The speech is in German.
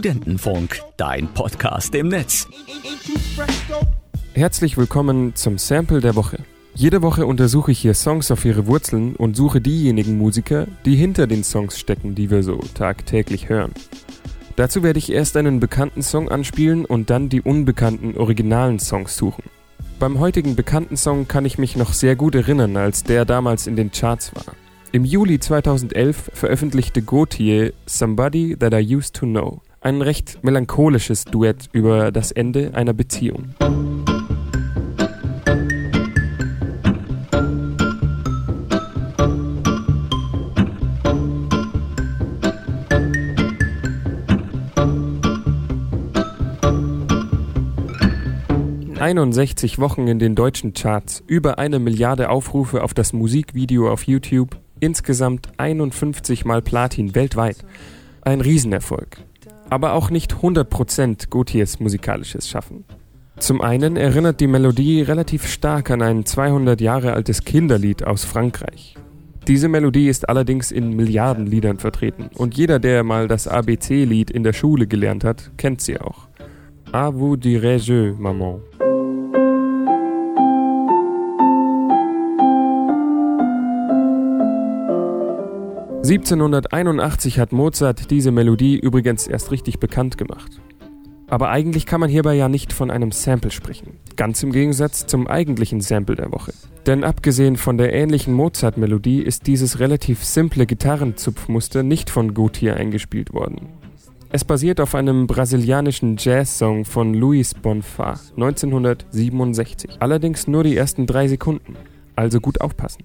Studentenfunk, dein Podcast im Netz. Herzlich willkommen zum Sample der Woche. Jede Woche untersuche ich hier Songs auf ihre Wurzeln und suche diejenigen Musiker, die hinter den Songs stecken, die wir so tagtäglich hören. Dazu werde ich erst einen bekannten Song anspielen und dann die unbekannten originalen Songs suchen. Beim heutigen bekannten Song kann ich mich noch sehr gut erinnern, als der damals in den Charts war. Im Juli 2011 veröffentlichte Gautier Somebody That I Used to Know, ein recht melancholisches Duett über das Ende einer Beziehung. 61 Wochen in den deutschen Charts, über eine Milliarde Aufrufe auf das Musikvideo auf YouTube, insgesamt 51 mal Platin weltweit. Ein Riesenerfolg. Aber auch nicht 100% Gautiers musikalisches Schaffen. Zum einen erinnert die Melodie relativ stark an ein 200 Jahre altes Kinderlied aus Frankreich. Diese Melodie ist allerdings in Milliardenliedern vertreten und jeder, der mal das ABC-Lied in der Schule gelernt hat, kennt sie auch. A vous dirais-je, Maman. 1781 hat Mozart diese Melodie übrigens erst richtig bekannt gemacht. Aber eigentlich kann man hierbei ja nicht von einem Sample sprechen. Ganz im Gegensatz zum eigentlichen Sample der Woche. Denn abgesehen von der ähnlichen Mozart-Melodie ist dieses relativ simple Gitarrenzupfmuster nicht von Gautier eingespielt worden. Es basiert auf einem brasilianischen Jazz-Song von Luis Bonfá 1967. Allerdings nur die ersten drei Sekunden. Also gut aufpassen.